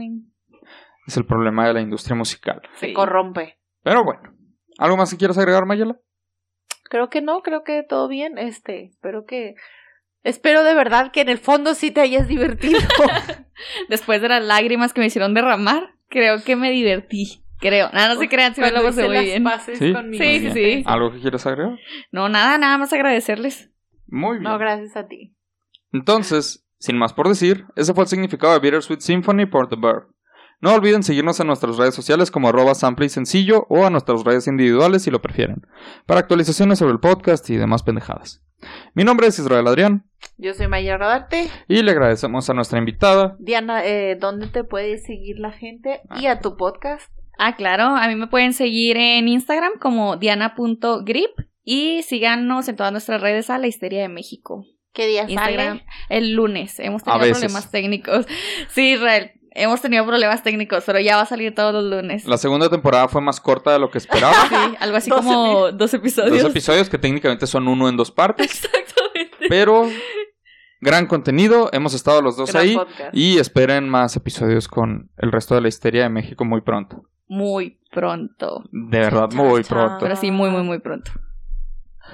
S1: Es el problema de la industria musical.
S3: Sí.
S2: Se corrompe.
S1: Pero bueno. ¿Algo más que quieras agregar, Mayela?
S2: Creo que no, creo que todo bien. Este, espero que... Espero de verdad que en el fondo sí te hayas divertido.
S3: Después de las lágrimas que me hicieron derramar, creo que me divertí. Creo. Nada, no se crean, si me lo pasé muy bien.
S2: paces
S1: Sí.
S2: conmigo.
S3: Sí, sí, sí.
S1: ¿Algo que quieras agregar?
S3: No, nada, nada más agradecerles.
S1: Muy bien.
S2: No, gracias a ti.
S1: Entonces, sin más por decir, ese fue el significado de Bittersweet Symphony por The Bird. No olviden seguirnos en nuestras redes sociales como arroba sample y sencillo o a nuestras redes individuales si lo prefieren, para actualizaciones sobre el podcast y demás pendejadas. Mi nombre es Israel Adrián
S2: Yo soy Maya Rodarte.
S1: y le agradecemos a nuestra invitada.
S2: Diana, eh, ¿dónde te puede seguir la gente? Y a tu podcast.
S3: Ah, claro, a mí me pueden seguir en Instagram como diana.grip y síganos en todas nuestras redes a la Histeria de México.
S2: ¿Qué día
S3: Instagram
S2: sale?
S3: el lunes. Hemos tenido problemas técnicos. Sí, Israel, hemos tenido problemas técnicos, pero ya va a salir todos los lunes.
S1: La segunda temporada fue más corta de lo que esperaba.
S3: Sí, algo así
S2: 12
S3: como dos episodios.
S1: Dos episodios que técnicamente son uno en dos partes,
S3: Exactamente.
S1: pero gran contenido. Hemos estado los dos
S2: Gran
S1: ahí
S2: podcast.
S1: y esperen más episodios con el resto de la histeria de México muy pronto.
S3: Muy pronto.
S1: De verdad, muy pronto.
S3: Pero sí, muy, muy, muy pronto.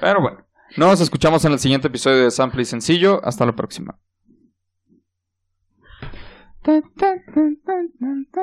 S1: Pero bueno, nos escuchamos en el siguiente episodio de Sample y Sencillo. Hasta la próxima. 哒哒哒哒哒哒。